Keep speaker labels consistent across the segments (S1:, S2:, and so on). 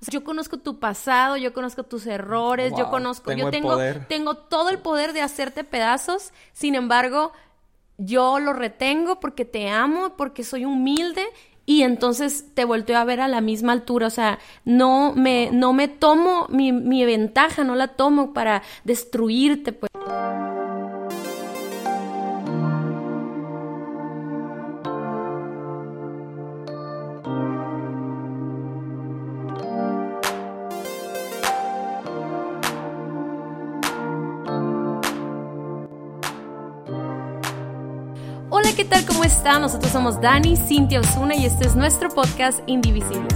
S1: O sea, yo conozco tu pasado, yo conozco tus errores, yo conozco, yo tengo, tengo todo el poder de hacerte pedazos, sin embargo, yo lo retengo porque te amo, porque soy humilde y entonces te volteo a ver a la misma altura, o sea, no me, no me tomo mi, mi ventaja, no la tomo para destruirte, pues. ¿Qué tal? ¿Cómo están? Nosotros somos Dani, Cintia Osuna y este es nuestro podcast Indivisibles.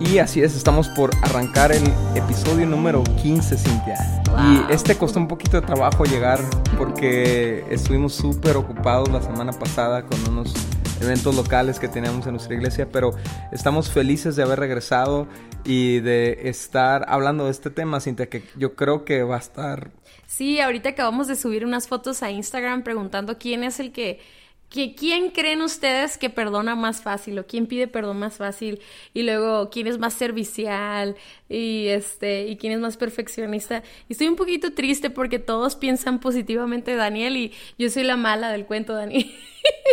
S2: Y así es, estamos por arrancar el episodio número 15, Cintia. Y este costó un poquito de trabajo llegar porque estuvimos súper ocupados la semana pasada con unos eventos locales que teníamos en nuestra iglesia, pero estamos felices de haber regresado y de estar hablando de este tema, Cintia, que yo creo que va a estar
S1: Sí, ahorita acabamos de subir unas fotos a Instagram preguntando quién es el que ¿Quién creen ustedes que perdona más fácil o quién pide perdón más fácil? Y luego, ¿quién es más servicial? Y este, y quién es más perfeccionista. Y estoy un poquito triste porque todos piensan positivamente de Daniel y yo soy la mala del cuento, Daniel.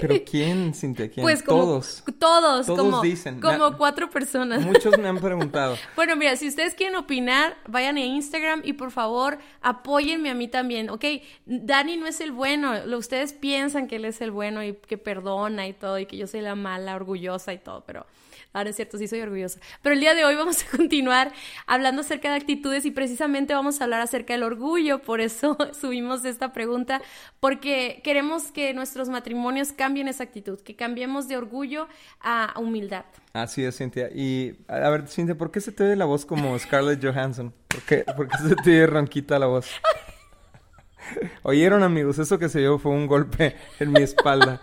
S2: ¿Pero quién, Cintia? ¿Quién?
S1: Pues
S2: todos.
S1: Todos, como, dicen. Como cuatro personas.
S2: Muchos me han preguntado.
S1: bueno, mira, si ustedes quieren opinar, vayan a Instagram y por favor apóyenme a mí también. Ok, Dani no es el bueno. Ustedes piensan que él es el bueno y que perdona y todo y que yo soy la mala, orgullosa y todo, pero Ahora es cierto, sí soy orgullosa. Pero el día de hoy vamos a continuar hablando acerca de actitudes y precisamente vamos a hablar acerca del orgullo. Por eso subimos esta pregunta, porque queremos que nuestros matrimonios cambien esa actitud, que cambiemos de orgullo a humildad.
S2: Así es, Cintia. Y a ver, Cintia, ¿por qué se te oye la voz como Scarlett Johansson? ¿Por qué, ¿Por qué se te oye ronquita la voz? Oyeron amigos, eso que se dio fue un golpe en mi espalda.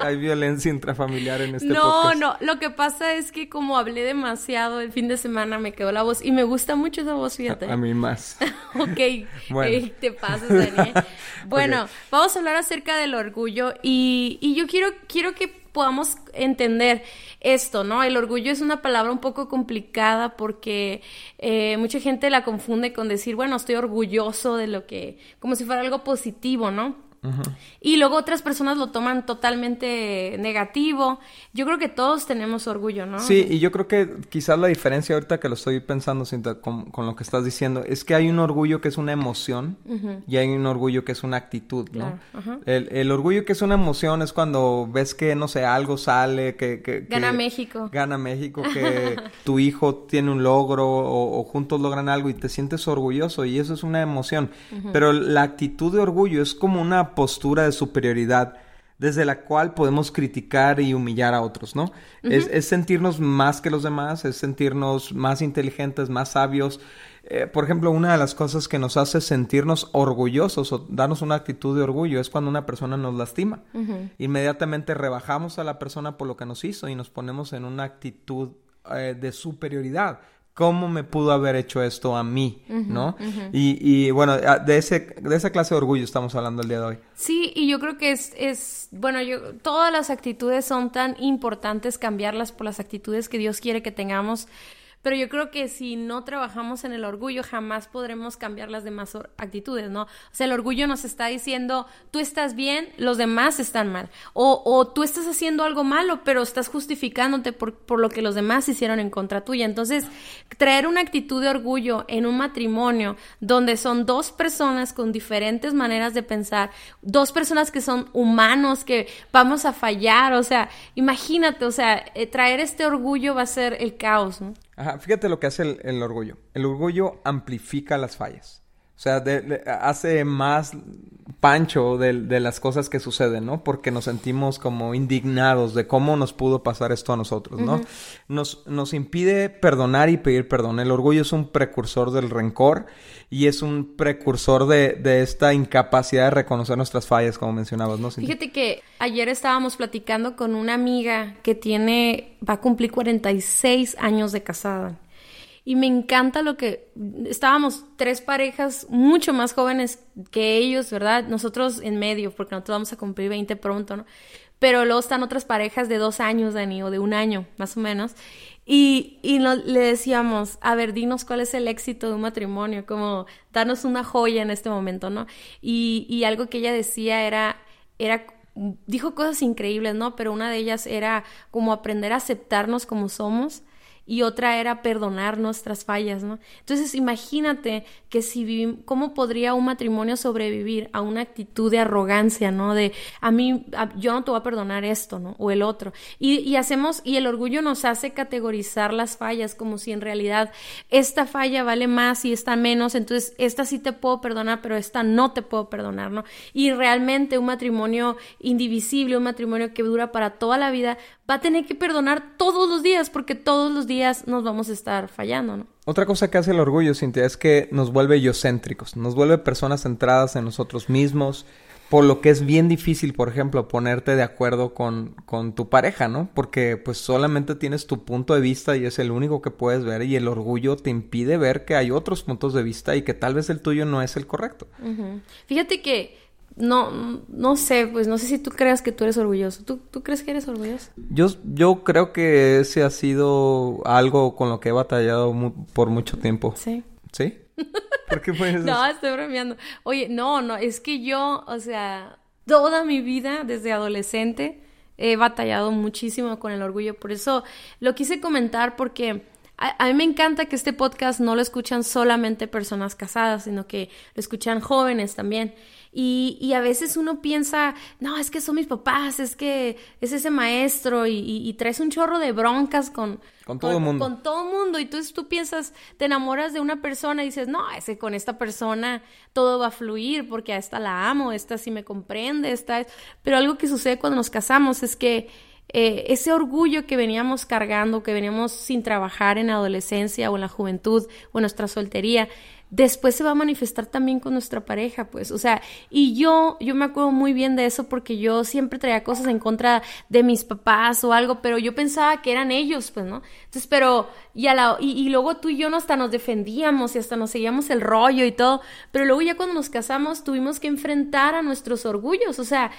S2: Hay, violencia intrafamiliar en este
S1: no, No, no, lo que pasa es que como hablé demasiado el fin de semana me quedó la voz y me gusta mucho esa voz, fíjate.
S2: A, mí más.
S1: ok, bueno. te pasas, Daniel. Bueno, vamos a hablar acerca del orgullo y, y yo quiero, quiero que podamos entender esto, ¿no? El orgullo es una palabra un poco complicada porque eh, mucha gente la confunde con decir, bueno, estoy orgulloso de lo que, como si fuera algo positivo, ¿no? Y luego otras personas lo toman totalmente negativo. Yo creo que todos tenemos orgullo, ¿no?
S2: Sí, y yo creo que quizás la diferencia ahorita que lo estoy pensando con, lo que estás diciendo es que hay un orgullo que es una emoción y hay un orgullo que es una actitud, ¿no? el, orgullo que es una emoción es cuando ves que, no sé, algo sale, que...
S1: gana México.
S2: Gana México, que tu hijo tiene un logro o, juntos logran algo y te sientes orgulloso y eso es una emoción. Pero la actitud de orgullo es como una postura de superioridad desde la cual podemos criticar y humillar a otros, ¿no? es, sentirnos más que los demás, es sentirnos más inteligentes, más sabios. Eh, por ejemplo, una de las cosas que nos hace sentirnos orgullosos o darnos una actitud de orgullo es cuando una persona nos lastima. Inmediatamente rebajamos a la persona por lo que nos hizo y nos ponemos en una actitud eh, de superioridad cómo me pudo haber hecho esto a mí, ¿no? y, y, bueno, de, ese, de esa clase de orgullo estamos hablando el día de hoy.
S1: Sí, y yo creo que es, es, bueno, yo, todas las actitudes son tan importantes cambiarlas por las actitudes que Dios quiere que tengamos pero yo creo que si no trabajamos en el orgullo, jamás podremos cambiar las demás actitudes, ¿no? O sea, el orgullo nos está diciendo, tú estás bien, los demás están mal. O, tú estás haciendo algo malo, pero estás justificándote por, por lo que los demás hicieron en contra tuya. Entonces, traer una actitud de orgullo en un matrimonio donde son dos personas con diferentes maneras de pensar, dos personas que son humanos, que vamos a fallar, o sea, imagínate, o sea, eh, traer este orgullo va a ser el caos, ¿no?
S2: Ajá, fíjate lo que hace el, orgullo. El orgullo amplifica las fallas. O sea, hace más pancho de, las cosas que suceden, ¿no? Porque nos sentimos como indignados de cómo nos pudo pasar esto a nosotros, ¿no? nos, nos impide perdonar y pedir perdón. El orgullo es un precursor del rencor y es un precursor de, de esta incapacidad de reconocer nuestras fallas, como mencionabas, ¿no?
S1: Fíjate que ayer estábamos platicando con una amiga que tiene, va a cumplir 46 años de casada. Y me encanta lo que estábamos tres parejas mucho más jóvenes que ellos, ¿verdad? Nosotros en medio, porque nosotros vamos a cumplir 20 pronto, ¿no? pero luego están otras parejas de dos años, Dani, o de un año, más o menos. Y, y le decíamos, a ver, dinos cuál es el éxito de un matrimonio, como darnos una joya en este momento, ¿no? Y, y algo que ella decía era, era dijo cosas increíbles, ¿no? Pero una de ellas era como aprender a aceptarnos como somos y otra era perdonar nuestras fallas, ¿no? Entonces imagínate que si vivimos, ¿cómo podría un matrimonio sobrevivir a una actitud de arrogancia, ¿no? De a mí, yo no te voy a perdonar esto, ¿no? O el otro. Y, y hacemos, y el orgullo nos hace categorizar las fallas como si en realidad esta falla vale más y esta menos, entonces esta sí te puedo perdonar, pero esta no te puedo perdonar, ¿no? Y realmente un matrimonio indivisible, un matrimonio que dura para toda la vida, va a tener que perdonar todos los días porque todos los días nos vamos a estar fallando, ¿no?
S2: Otra cosa que hace el orgullo, Cintia, es que nos vuelve yocéntricos, nos vuelve personas centradas en nosotros mismos, por lo que es bien difícil, por ejemplo, ponerte de acuerdo con, con tu pareja, ¿no? Porque pues solamente tienes tu punto de vista y es el único que puedes ver y el orgullo te impide ver que hay otros puntos de vista y que tal vez el tuyo no es el correcto.
S1: Fíjate que no, no sé, pues no sé si tú creas que tú eres orgulloso. ¿Tú, ¿Tú, crees que eres orgulloso?
S2: Yo, yo creo que ese ha sido algo con lo que he batallado por mucho tiempo.
S1: Sí.
S2: ¿Sí? ¿Por qué fue eso?
S1: no, estoy bromeando. Oye, no, no, es que yo, o sea, toda mi vida, desde adolescente, he batallado muchísimo con el orgullo. Por eso lo quise comentar porque... A, mí me encanta que este podcast no lo escuchan solamente personas casadas, sino que lo escuchan jóvenes también. Y, y, a veces uno piensa, no, es que son mis papás, es que es ese maestro y, y, traes un chorro de broncas con,
S2: con todo el mundo.
S1: Con todo mundo. Y entonces tú piensas, te enamoras de una persona y dices, no, ese con esta persona todo va a fluir porque a esta la amo, esta sí me comprende, esta Pero algo que sucede cuando nos casamos es que eh, ese orgullo que veníamos cargando, que veníamos sin trabajar en la adolescencia o en la juventud o en nuestra soltería, después se va a manifestar también con nuestra pareja, pues, o sea, y yo, yo me acuerdo muy bien de eso porque yo siempre traía cosas en contra de mis papás o algo, pero yo pensaba que eran ellos, pues, ¿no? Entonces, pero, y, a la, y, y luego tú y yo hasta nos defendíamos y hasta nos seguíamos el rollo y todo, pero luego ya cuando nos casamos tuvimos que enfrentar a nuestros orgullos, o sea,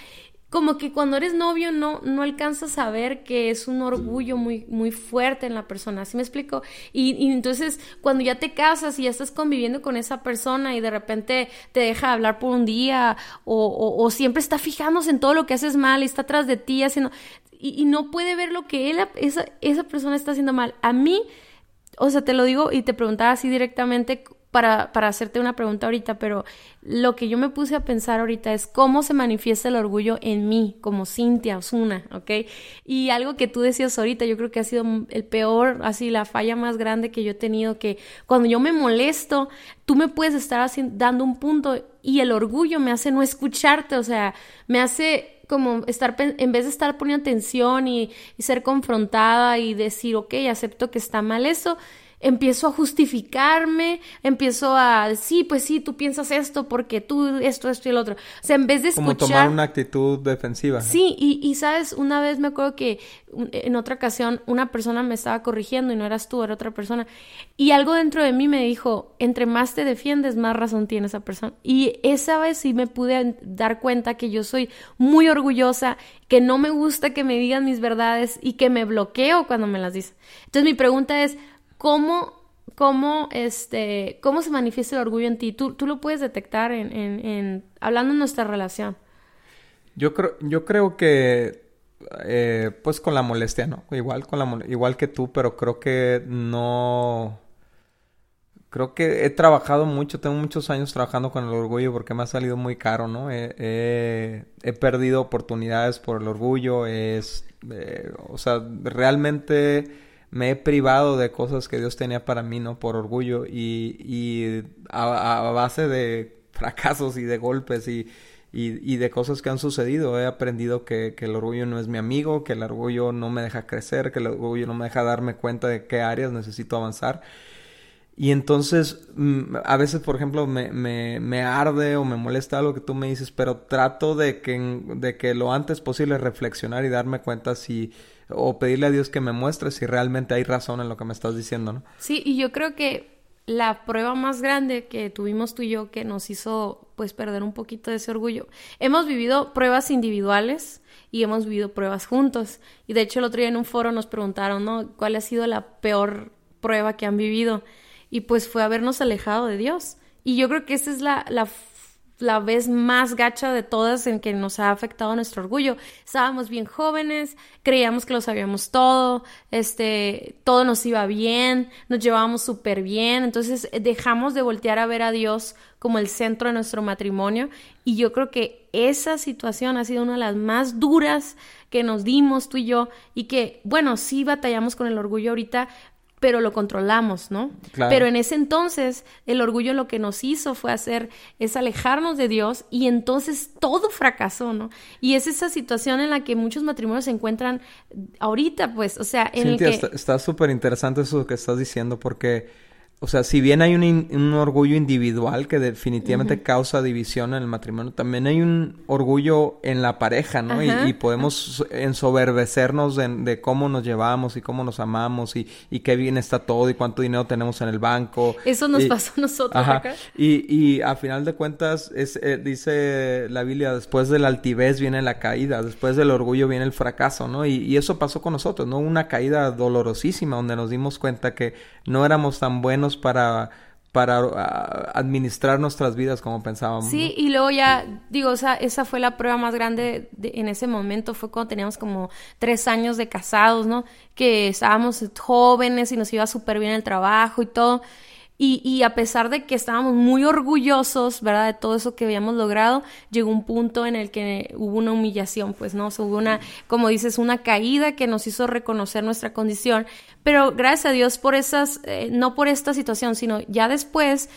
S1: como que cuando eres novio no, no alcanzas a ver que es un orgullo muy, muy fuerte en la persona, ¿sí me explico? Y, entonces cuando ya te casas y ya estás conviviendo con esa persona y de repente te deja hablar por un día o, o, siempre está fijándose en todo lo que haces mal y está atrás de ti haciendo... Y, no puede ver lo que él, esa, esa persona está haciendo mal. A mí, o sea, te lo digo y te preguntaba así directamente para, para hacerte una pregunta ahorita, pero lo que yo me puse a pensar ahorita es cómo se manifiesta el orgullo en mí, como Cintia Osuna, ¿ok? Y algo que tú decías ahorita, yo creo que ha sido el peor, así la falla más grande que yo he tenido, que cuando yo me molesto, tú me puedes estar dando un punto y el orgullo me hace no escucharte, o sea, me hace como estar, en vez de estar poniendo atención y, y ser confrontada y decir, ok, acepto que está mal eso, empiezo a justificarme, empiezo a, sí, pues sí, tú piensas esto porque tú esto, esto y el otro. O sea, en vez de escuchar...
S2: Como tomar una actitud defensiva.
S1: Sí, y, y sabes, una vez me acuerdo que en otra ocasión una persona me estaba corrigiendo y no eras tú, era otra persona. Y algo dentro de mí me dijo, entre más te defiendes, más razón tiene esa persona. Y esa vez sí me pude dar cuenta que yo soy muy orgullosa, que no me gusta que me digan mis verdades y que me bloqueo cuando me las dicen. Entonces mi pregunta es, ¿Cómo, cómo, este, cómo se manifiesta el orgullo en ti? Tú, tú lo puedes detectar en, en, hablando de nuestra relación.
S2: Yo creo, yo creo que eh, pues con la molestia, ¿no? Igual con la igual que tú, pero creo que no creo que he trabajado mucho, tengo muchos años trabajando con el orgullo porque me ha salido muy caro, ¿no? He, perdido oportunidades por el orgullo, es, eh, o sea, realmente me he privado de cosas que Dios tenía para mí, ¿no? Por orgullo y, y a, base de fracasos y de golpes y, y, de cosas que han sucedido, he aprendido que, que, el orgullo no es mi amigo, que el orgullo no me deja crecer, que el orgullo no me deja darme cuenta de qué áreas necesito avanzar. Y entonces, mm, a veces, por ejemplo, me, me, me, arde o me molesta algo que tú me dices, pero trato de que, de que lo antes posible reflexionar y darme cuenta si, o pedirle a Dios que me muestre si realmente hay razón en lo que me estás diciendo, ¿no?
S1: Sí, y yo creo que la prueba más grande que tuvimos tú y yo que nos hizo pues perder un poquito de ese orgullo. Hemos vivido pruebas individuales y hemos vivido pruebas juntos. Y de hecho el otro día en un foro nos preguntaron, ¿no? ¿Cuál ha sido la peor prueba que han vivido? Y pues fue habernos alejado de Dios. Y yo creo que esa es la, la la vez más gacha de todas en que nos ha afectado nuestro orgullo. Estábamos bien jóvenes, creíamos que lo sabíamos todo, este, todo nos iba bien, nos llevábamos súper bien, entonces dejamos de voltear a ver a Dios como el centro de nuestro matrimonio y yo creo que esa situación ha sido una de las más duras que nos dimos tú y yo y que, bueno, sí batallamos con el orgullo ahorita, pero lo controlamos, ¿no? Pero en ese entonces el orgullo lo que nos hizo fue hacer, es alejarnos de Dios y entonces todo fracasó, ¿no? Y es esa situación en la que muchos matrimonios se encuentran ahorita, pues, o sea, en el que...
S2: Está súper interesante eso que estás diciendo porque o sea, si bien hay un, orgullo individual que definitivamente causa división en el matrimonio, también hay un orgullo en la pareja, ¿no? Y, podemos ensoberbecernos de, cómo nos llevamos y cómo nos amamos y, y, qué bien está todo y cuánto dinero tenemos en el banco.
S1: Eso nos pasó a nosotros acá.
S2: Y, y a final de cuentas, es, eh, dice la Biblia, después de la altivez viene la caída, después del orgullo viene el fracaso, ¿no? Y, y eso pasó con nosotros, ¿no? Una caída dolorosísima donde nos dimos cuenta que no éramos tan buenos para para ah, administrar nuestras vidas como pensábamos.
S1: Sí, y luego ya, digo, o sea, esa fue la prueba más grande en ese momento, fue cuando teníamos como tres años de casados, ¿no? Que estábamos jóvenes y nos iba súper bien el trabajo y todo. Y, a pesar de que estábamos muy orgullosos, ¿verdad? De todo eso que habíamos logrado, llegó un punto en el que hubo una humillación, pues, ¿no? hubo una, como dices, una caída que nos hizo reconocer nuestra condición. Pero gracias a Dios por esas, eh, no por esta situación, sino ya después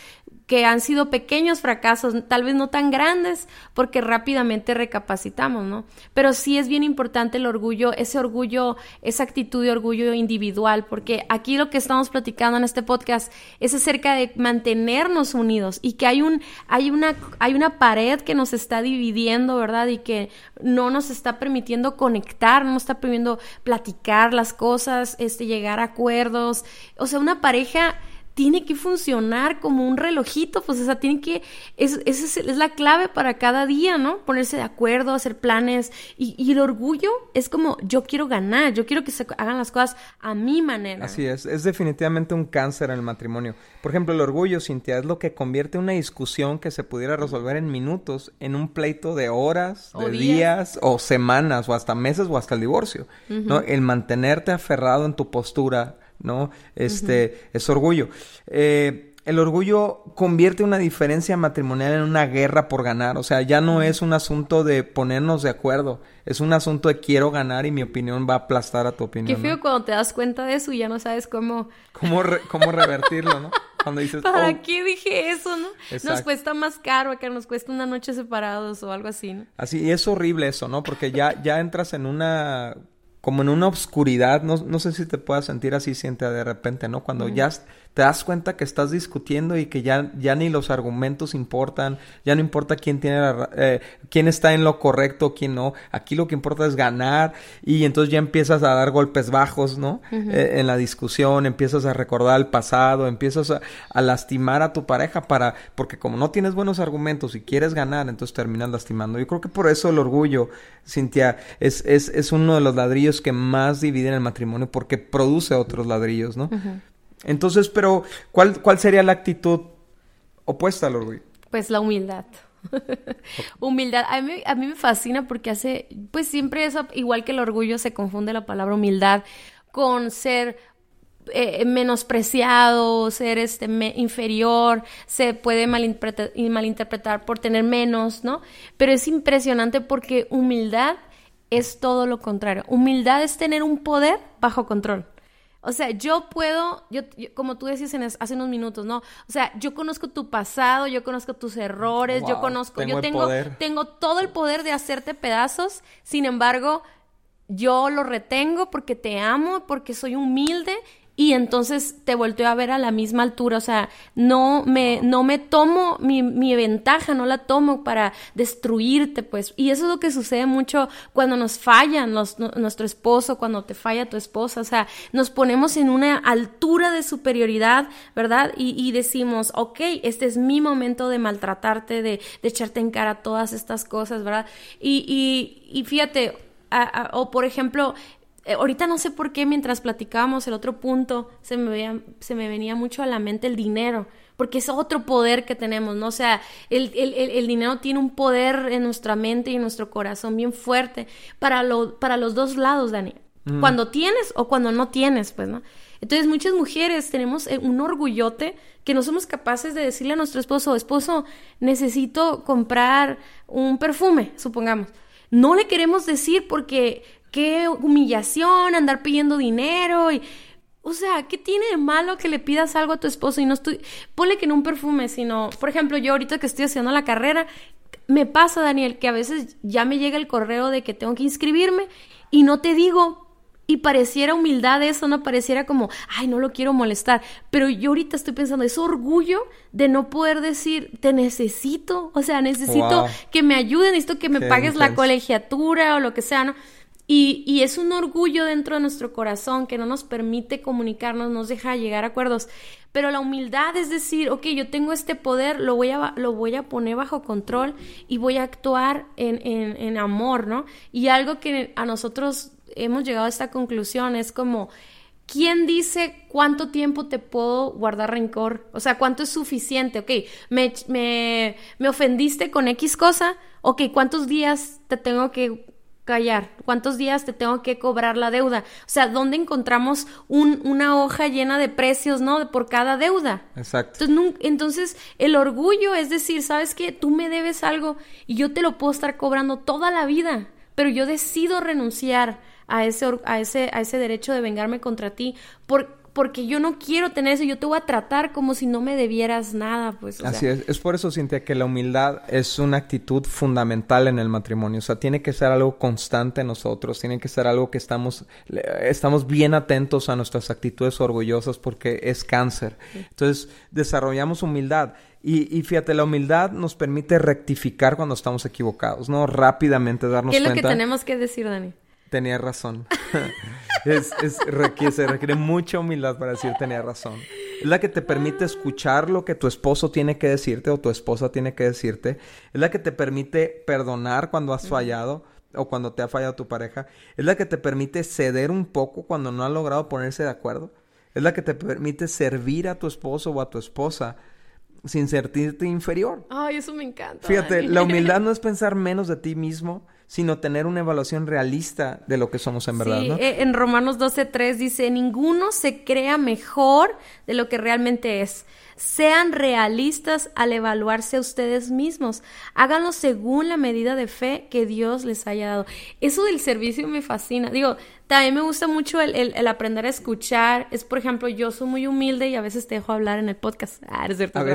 S1: que han sido pequeños fracasos, tal vez no tan grandes, porque rápidamente recapacitamos, ¿no? Pero sí es bien importante el orgullo, ese orgullo, esa actitud de orgullo individual, porque aquí lo que estamos platicando en este podcast es acerca de mantenernos unidos y que hay un, hay una, hay una pared que nos está dividiendo, ¿verdad? Y que no nos está permitiendo conectar, no nos está permitiendo platicar las cosas, este, llegar a acuerdos. O sea, una pareja tiene que funcionar como un relojito, pues, o sea, tiene que, es, esa es, la clave para cada día, ¿no? Ponerse de acuerdo, hacer planes, y, y, el orgullo es como, yo quiero ganar, yo quiero que se hagan las cosas a mi manera.
S2: Así es, es definitivamente un cáncer en el matrimonio. Por ejemplo, el orgullo, Cintia, es lo que convierte una discusión que se pudiera resolver en minutos en un pleito de horas, de días. o semanas, o hasta meses, o hasta el divorcio, ¿no? El mantenerte aferrado en tu postura, ¿no? Este, es orgullo. Eh, el orgullo convierte una diferencia matrimonial en una guerra por ganar. O sea, ya no es un asunto de ponernos de acuerdo. Es un asunto de quiero ganar y mi opinión va a aplastar a tu opinión.
S1: Qué feo cuando te das cuenta de eso y ya no sabes cómo...
S2: Cómo, cómo revertirlo, ¿no? Cuando dices...
S1: ¿Para oh". qué dije eso, no? Nos cuesta más caro que nos cuesta una noche separados o algo así, ¿no?
S2: Así, y es horrible eso, ¿no? Porque ya, ya entras en una como en una obscuridad, no, no sé si te puedas sentir así, siente de repente, ¿no? Cuando ya te das cuenta que estás discutiendo y que ya, ya ni los argumentos importan, ya no importa quién tiene eh, quién está en lo correcto, quién no. Aquí lo que importa es ganar y entonces ya empiezas a dar golpes bajos, ¿no? Eh, en la discusión, empiezas a recordar el pasado, empiezas a, lastimar a tu pareja para, porque como no tienes buenos argumentos y quieres ganar, entonces terminas lastimando. Yo creo que por eso el orgullo, Cintia, es, es, es uno de los ladrillos que más dividen el matrimonio porque produce otros ladrillos, ¿no? Entonces, pero, ¿cuál, cuál sería la actitud opuesta al orgullo?
S1: Pues la humildad. humildad. A mí, a mí me fascina porque hace, pues siempre eso, igual que el orgullo, se confunde la palabra humildad con ser eh, menospreciado, ser este inferior, se puede malinterpretar, malinterpretar por tener menos, ¿no? Pero es impresionante porque humildad es todo lo contrario. Humildad es tener un poder bajo control. O sea, yo puedo, yo, como tú decías hace unos minutos, ¿no? O sea, yo conozco tu pasado, yo conozco tus errores, yo conozco, yo tengo, tengo todo el poder de hacerte pedazos, sin embargo, yo lo retengo porque te amo, porque soy humilde y entonces te volteo a ver a la misma altura, o sea, no me, no me tomo mi, mi, ventaja, no la tomo para destruirte, pues, y eso es lo que sucede mucho cuando nos falla nuestro esposo, cuando te falla tu esposa, o sea, nos ponemos en una altura de superioridad, ¿verdad? Y, y decimos, ok, este es mi momento de maltratarte, de, de echarte en cara todas estas cosas, ¿verdad? Y, y, y fíjate, o por ejemplo, eh, ahorita no sé por qué mientras platicábamos el otro punto se me, veía, se me venía mucho a la mente el dinero, porque es otro poder que tenemos, ¿no? O sea, el, el, el, dinero tiene un poder en nuestra mente y en nuestro corazón bien fuerte para, lo, para los dos lados, Dani. Mm. Cuando tienes o cuando no tienes, pues, ¿no? Entonces muchas mujeres tenemos eh, un orgullote que no somos capaces de decirle a nuestro esposo, esposo, necesito comprar un perfume, supongamos. No le queremos decir porque qué humillación andar pidiendo dinero y... O sea, ¿qué tiene de malo que le pidas algo a tu esposo y no estoy... Ponle que no un perfume, sino... Por ejemplo, yo ahorita que estoy haciendo la carrera, me pasa, Daniel, que a veces ya me llega el correo de que tengo que inscribirme y no te digo y pareciera humildad eso, no pareciera como, ay, no lo quiero molestar. Pero yo ahorita estoy pensando, es orgullo de no poder decir, te necesito, o sea, necesito que me ayuden, necesito que me pagues la colegiatura o lo que sea, ¿no? Y, y, es un orgullo dentro de nuestro corazón que no nos permite comunicarnos, nos deja llegar a acuerdos. Pero la humildad es decir, ok, yo tengo este poder, lo voy a, lo voy a poner bajo control y voy a actuar en, en, en amor, ¿no? Y algo que a nosotros hemos llegado a esta conclusión es como, ¿quién dice cuánto tiempo te puedo guardar rencor? O sea, ¿cuánto es suficiente? Ok, me, me, me ofendiste con X cosa, ok, ¿cuántos días te tengo que callar? ¿Cuántos días te tengo que cobrar la deuda? O sea, ¿dónde encontramos un, una hoja llena de precios, ¿no? Por cada deuda.
S2: Exacto.
S1: Entonces, entonces, el orgullo es decir, ¿sabes qué? Tú me debes algo y yo te lo puedo estar cobrando toda la vida, pero yo decido renunciar a ese, a ese, a ese derecho de vengarme contra ti por, porque yo no quiero tener eso, yo te voy a tratar como si no me debieras nada, pues.
S2: Así es, es por eso, Cintia, que la humildad es una actitud fundamental en el matrimonio, o sea, tiene que ser algo constante en nosotros, tiene que ser algo que estamos, estamos bien atentos a nuestras actitudes orgullosas porque es cáncer. Entonces, desarrollamos humildad. Y, y, fíjate, la humildad nos permite rectificar cuando estamos equivocados, ¿no? Rápidamente darnos cuenta.
S1: ¿Qué es lo que tenemos que decir, Dani?
S2: Tenía razón. es, es, requiere, se requiere mucha humildad para decir tenía razón. Es la que te permite escuchar lo que tu esposo tiene que decirte o tu esposa tiene que decirte. Es la que te permite perdonar cuando has fallado o cuando te ha fallado tu pareja. Es la que te permite ceder un poco cuando no ha logrado ponerse de acuerdo. Es la que te permite servir a tu esposo o a tu esposa sin sentirte inferior.
S1: Ay, eso me encanta.
S2: Fíjate, la humildad no es pensar menos de ti mismo, sino tener una evaluación realista de lo que somos en verdad, ¿no?
S1: Eh, en Romanos 12.3 dice, ninguno se crea mejor de lo que realmente es. Sean realistas al evaluarse a ustedes mismos. Háganlo según la medida de fe que Dios les haya dado. Eso del servicio me fascina. Digo, también me gusta mucho el, aprender a escuchar. Es, por ejemplo, yo soy muy humilde y a veces te dejo hablar en el podcast. Ah, es cierto.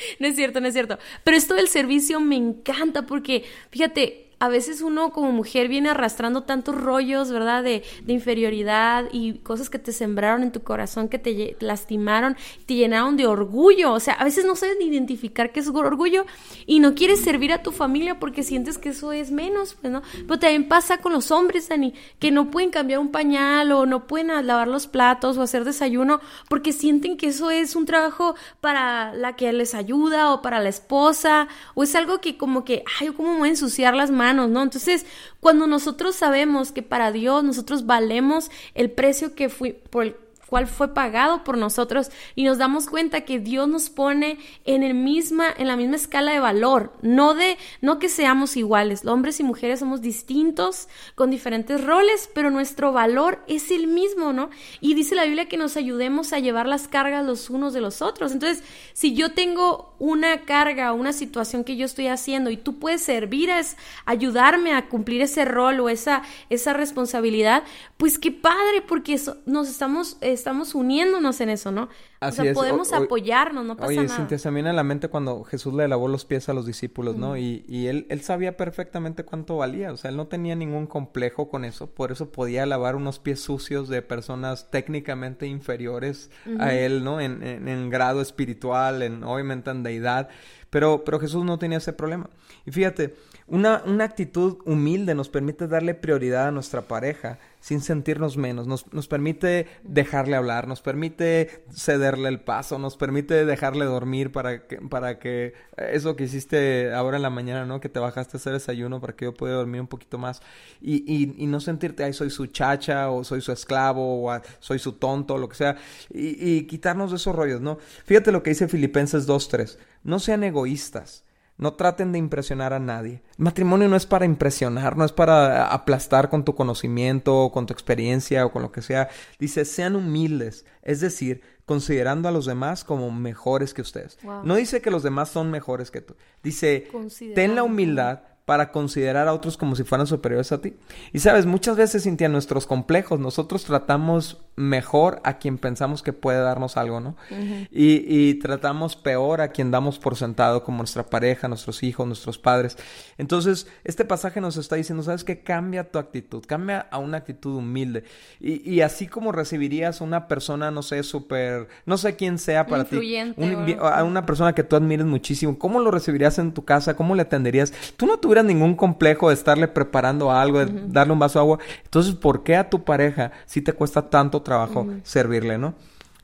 S1: no es cierto, no es cierto. Pero esto del servicio me encanta porque, fíjate, a veces uno como mujer viene arrastrando tantos rollos, ¿verdad? De, de, inferioridad y cosas que te sembraron en tu corazón, que te lastimaron, te llenaron de orgullo. O sea, a veces no sabes ni identificar qué es orgullo y no quieres servir a tu familia porque sientes que eso es menos, pues, ¿no? Pero también pasa con los hombres, Dani, que no pueden cambiar un pañal o no pueden lavar los platos o hacer desayuno porque sienten que eso es un trabajo para la que les ayuda o para la esposa o es algo que como que, ay, ¿cómo voy a ensuciar las manos? ¿No? Entonces, cuando nosotros sabemos que para Dios nosotros valemos el precio que fui, por el cual fue pagado por nosotros y nos damos cuenta que Dios nos pone en el misma en la misma escala de valor, no de no que seamos iguales, hombres y mujeres somos distintos con diferentes roles, pero nuestro valor es el mismo, ¿no? Y dice la Biblia que nos ayudemos a llevar las cargas los unos de los otros. Entonces, si yo tengo una carga, una situación que yo estoy haciendo y tú puedes servir a ayudarme a cumplir ese rol o esa esa responsabilidad, pues qué padre porque eso, nos estamos estamos uniéndonos en eso, ¿no? O sea, podemos apoyarnos, no pasa
S2: oye,
S1: nada.
S2: Cintia, se me viene a la mente cuando Jesús le lavó los pies a los discípulos, ¿no? Y, y él, él sabía perfectamente cuánto valía, o sea, él no tenía ningún complejo con eso, por eso podía lavar unos pies sucios de personas técnicamente inferiores a él, ¿no? En, en, en, grado espiritual, en obviamente en deidad, pero, pero Jesús no tenía ese problema. Y fíjate, una, una actitud humilde nos permite darle prioridad a nuestra pareja sin sentirnos menos, nos, nos, permite dejarle hablar, nos permite cederle el paso, nos permite dejarle dormir para que, para que eso que hiciste ahora en la mañana, ¿no? Que te bajaste a hacer desayuno para que yo pueda dormir un poquito más y, y, y no sentirte, ay, soy su chacha o soy su esclavo o soy su tonto lo que sea y, y quitarnos de esos rollos, ¿no? Fíjate lo que dice Filipenses 2.3, no sean egoístas no traten de impresionar a nadie. El matrimonio no es para impresionar, no es para aplastar con tu conocimiento, con tu experiencia o con lo que sea. Dice, sean humildes, es decir, considerando a los demás como mejores que ustedes. Wow. No dice que los demás son mejores que tú. Dice, ten la humildad para considerar a otros como si fueran superiores a ti. Y sabes, muchas veces, Cintia, nuestros complejos, nosotros tratamos mejor a quien pensamos que puede darnos algo, ¿no? Uh -huh. y, y, tratamos peor a quien damos por sentado, como nuestra pareja, nuestros hijos, nuestros padres. Entonces, este pasaje nos está diciendo, ¿sabes qué? Cambia tu actitud, cambia a una actitud humilde. Y, y así como recibirías a una persona, no sé, súper, no sé quién sea para
S1: Influyente,
S2: ti, un, a una persona que tú admires muchísimo, ¿cómo lo recibirías en tu casa? ¿Cómo le atenderías? Tú no tuvieras ningún complejo de estarle preparando algo, de uh -huh. darle un vaso de agua. Entonces, ¿por qué a tu pareja si te cuesta tanto trabajo uh -huh. servirle, no?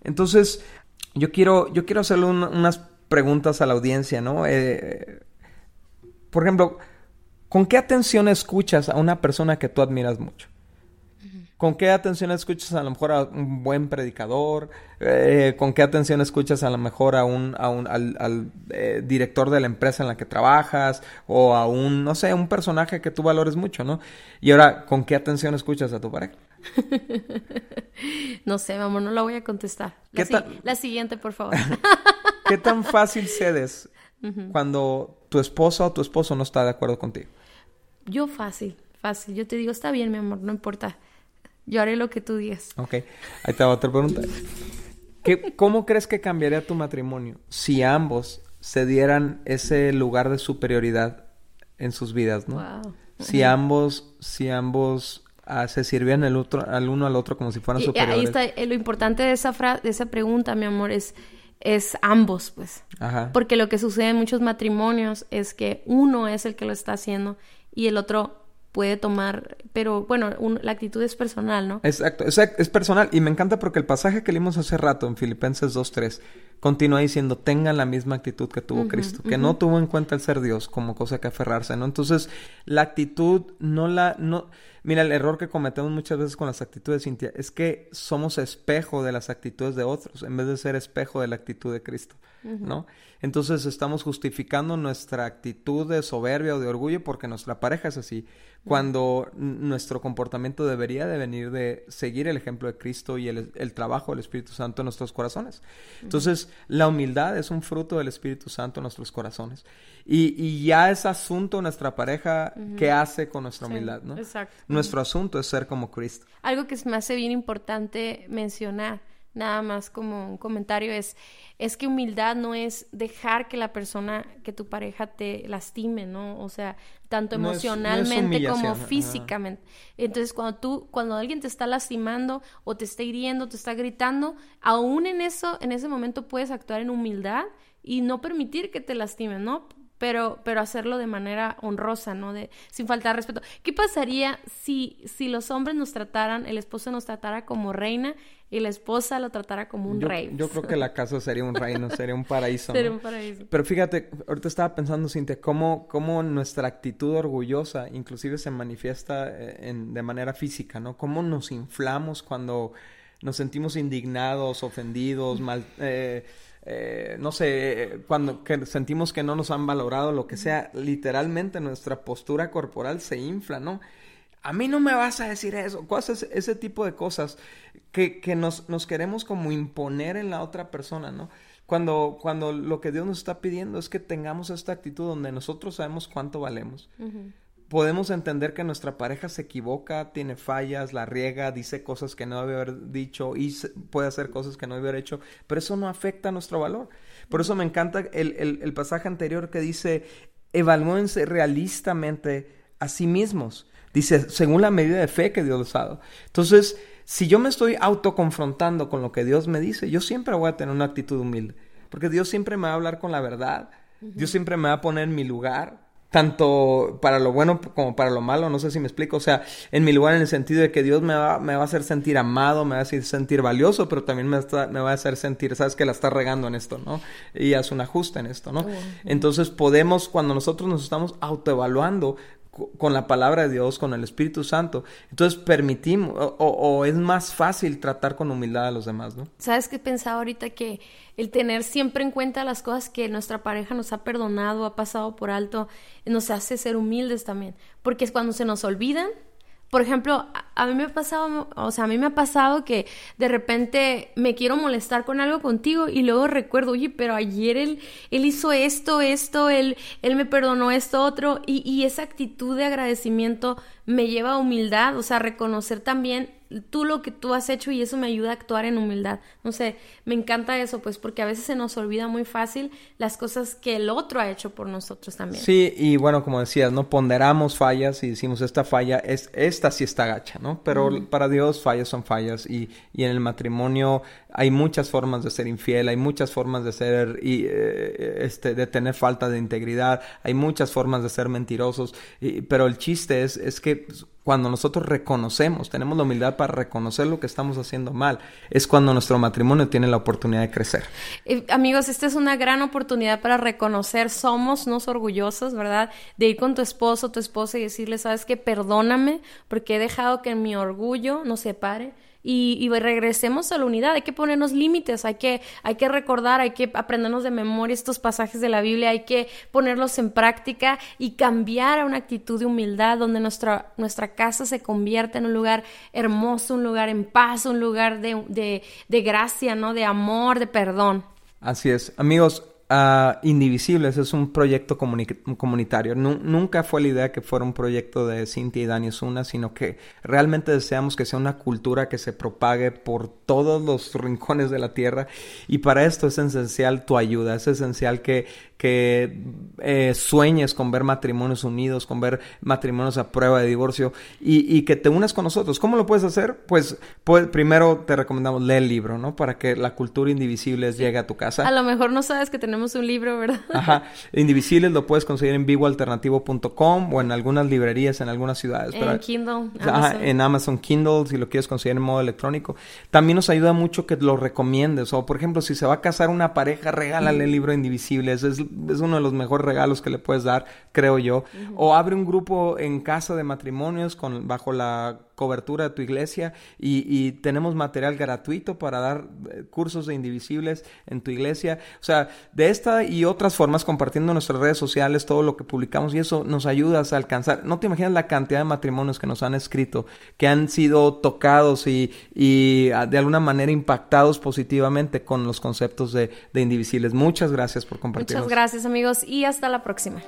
S2: Entonces, yo quiero, yo quiero hacerle un, unas preguntas a la audiencia, ¿no? Eh, por ejemplo, ¿con qué atención escuchas a una persona que tú admiras mucho? ¿Con qué atención escuchas a lo mejor a un buen predicador? Eh, ¿Con qué atención escuchas a lo mejor a un, a un al, al eh, director de la empresa en la que trabajas? O a un, no sé, un personaje que tú valores mucho, ¿no? Y ahora, ¿con qué atención escuchas a tu pareja?
S1: no sé, mamá, no la voy a contestar. La, si la siguiente, por favor.
S2: ¿Qué tan fácil cedes uh -huh. cuando tu esposa o tu esposo no está de acuerdo contigo?
S1: Yo fácil, fácil. Yo te digo, está bien, mi amor, no importa. Yo haré lo que tú digas.
S2: Ok, ahí te va otra pregunta. ¿Qué, ¿Cómo crees que cambiaría tu matrimonio si ambos se dieran ese lugar de superioridad en sus vidas, no?
S1: Wow.
S2: Si ambos, si ambos uh, se sirvieran el otro, al uno al otro como si fueran
S1: y,
S2: superiores.
S1: Ahí está, eh, lo importante de esa, fra de esa pregunta, mi amor, es, es ambos, pues.
S2: Ajá.
S1: Porque lo que sucede en muchos matrimonios es que uno es el que lo está haciendo y el otro puede tomar, pero bueno, un, la actitud es personal, ¿no?
S2: Exacto, exacto, es personal y me encanta porque el pasaje que leímos hace rato en Filipenses 2.3 continúa diciendo, tengan la misma actitud que tuvo uh -huh, Cristo, que uh -huh. no tuvo en cuenta el ser Dios como cosa que aferrarse, ¿no? Entonces, la actitud no la, no, mira, el error que cometemos muchas veces con las actitudes, Cintia, es que somos espejo de las actitudes de otros, en vez de ser espejo de la actitud de Cristo, uh -huh. ¿no? Entonces estamos justificando nuestra actitud de soberbia o de orgullo porque nuestra pareja es así, cuando nuestro comportamiento debería de venir de seguir el ejemplo de Cristo y el, el trabajo del Espíritu Santo en nuestros corazones. Entonces, la humildad es un fruto del Espíritu Santo en nuestros corazones. Y, y ya es asunto nuestra pareja uh -huh. qué hace con nuestra humildad,
S1: sí,
S2: ¿no?
S1: Exacto.
S2: Nuestro asunto es ser como Cristo.
S1: Algo que me hace bien importante mencionar nada más como un comentario es es que humildad no es dejar que la persona que tu pareja te lastime no o sea tanto
S2: no
S1: emocionalmente
S2: es, no es
S1: como físicamente Ajá. entonces cuando tú cuando alguien te está lastimando o te está hiriendo te está gritando aún en eso en ese momento puedes actuar en humildad y no permitir que te lastimen no pero, pero hacerlo de manera honrosa, ¿no? De, sin faltar respeto. ¿Qué pasaría si, si los hombres nos trataran, el esposo nos tratara como reina y la esposa lo tratara como un
S2: yo,
S1: rey?
S2: Yo creo que la casa sería un reino, sería un paraíso.
S1: sería
S2: ¿no?
S1: un paraíso.
S2: Pero fíjate, ahorita estaba pensando, Cintia, cómo, cómo nuestra actitud orgullosa inclusive se manifiesta eh, en, de manera física, ¿no? Cómo nos inflamos cuando nos sentimos indignados, ofendidos, mal... Eh, eh, no sé, cuando que sentimos que no nos han valorado, lo que sea, literalmente nuestra postura corporal se infla, ¿no? A mí no me vas a decir eso, cosas, ese tipo de cosas que, que nos, nos queremos como imponer en la otra persona, ¿no? Cuando, cuando lo que Dios nos está pidiendo es que tengamos esta actitud donde nosotros sabemos cuánto valemos. Podemos entender que nuestra pareja se equivoca, tiene fallas, la riega, dice cosas que no debe haber dicho y puede hacer cosas que no debe haber hecho, pero eso no afecta a nuestro valor. Por eso me encanta el, el pasaje anterior que dice, evalúense realistamente a sí mismos. Dice, según la medida de fe que Dios les ha dado. Entonces, si yo me estoy autoconfrontando con lo que Dios me dice, yo siempre voy a tener una actitud humilde. Porque Dios siempre me va a hablar con la verdad. Dios siempre me va a poner en mi lugar tanto para lo bueno como para lo malo, no sé si me explico, o sea, en mi lugar en el sentido de que Dios me va, me va a hacer sentir amado, me va a hacer sentir valioso, pero también me, me va a hacer sentir, sabes que la está regando en esto, ¿no? Y hace un ajuste en esto, ¿no? Entonces podemos, cuando nosotros nos estamos autoevaluando, con la palabra de Dios, con el Espíritu Santo. Entonces permitimos, o, es más fácil tratar con humildad a los demás, ¿no?
S1: ¿Sabes qué pensaba ahorita? Que el tener siempre en cuenta las cosas que nuestra pareja nos ha perdonado, ha pasado por alto, nos hace ser humildes también. Porque es cuando se nos olvidan, por ejemplo, a, mí me ha pasado, o sea, a mí me ha pasado que de repente me quiero molestar con algo contigo y luego recuerdo, oye, pero ayer él, él hizo esto, esto, él, él me perdonó esto, otro, y, y esa actitud de agradecimiento me lleva a humildad, o sea, reconocer también tú lo que tú has hecho y eso me ayuda a actuar en humildad. No sé, me encanta eso, pues porque a veces se nos olvida muy fácil las cosas que el otro ha hecho por nosotros también.
S2: Sí, y bueno, como decías, no ponderamos fallas y decimos esta falla, es, esta sí está gacha, ¿no? Pero para Dios fallas son fallas y, y, en el matrimonio hay muchas formas de ser infiel, hay muchas formas de ser, y, eh, este, de tener falta de integridad, hay muchas formas de ser mentirosos, pero el chiste es, es que cuando nosotros reconocemos, tenemos la humildad para reconocer lo que estamos haciendo mal, es cuando nuestro matrimonio tiene la oportunidad de crecer.
S1: Amigos, esta es una gran oportunidad para reconocer, somos nos orgullosos, ¿verdad? De ir con tu esposo, tu esposa y decirle, sabes que perdóname porque he dejado que mi orgullo nos separe y, regresemos a la unidad. Hay que ponernos límites, hay que, hay que recordar, hay que aprendernos de memoria estos pasajes de la Biblia, hay que ponerlos en práctica y cambiar a una actitud de humildad donde nuestra, nuestra casa se convierta en un lugar hermoso, un lugar en paz, un lugar de, de, de gracia, ¿no? De amor, de perdón.
S2: Así es. Amigos, Uh, Indivisibles es un proyecto comunitario. nunca fue la idea que fuera un proyecto de Cintia y Dani Zuna, sino que realmente deseamos que sea una cultura que se propague por todos los rincones de la tierra. Y para esto es esencial tu ayuda, es esencial que, que eh, sueñes con ver matrimonios unidos, con ver matrimonios a prueba de divorcio y, que te unas con nosotros. ¿Cómo lo puedes hacer? Pues, pues primero te recomendamos leer el libro, ¿no? Para que la cultura Indivisibles llegue a tu casa.
S1: A lo mejor no sabes que tenemos un libro, ¿verdad?
S2: Ajá. Indivisibles lo puedes conseguir en vivoalternativo.com o en algunas librerías en algunas ciudades.
S1: En Kindle.
S2: Ajá, en Amazon Kindle, si lo quieres conseguir en modo electrónico. También nos ayuda mucho que lo recomiendes. O, por ejemplo, si se va a casar una pareja, regálale el libro Indivisibles. Es, es, uno de los mejores regalos que le puedes dar, creo yo. O abre un grupo en casa de matrimonios con, bajo la cobertura de tu iglesia y, tenemos material gratuito para dar eh, cursos de indivisibles en tu iglesia. O sea, de esta y otras formas, compartiendo en nuestras redes sociales todo lo que publicamos y eso nos ayuda a alcanzar. No te imaginas la cantidad de matrimonios que nos han escrito, que han sido tocados y, y ah, de alguna manera impactados positivamente con los conceptos de, de indivisibles. Muchas gracias por compartir.
S1: Muchas gracias amigos y hasta la próxima.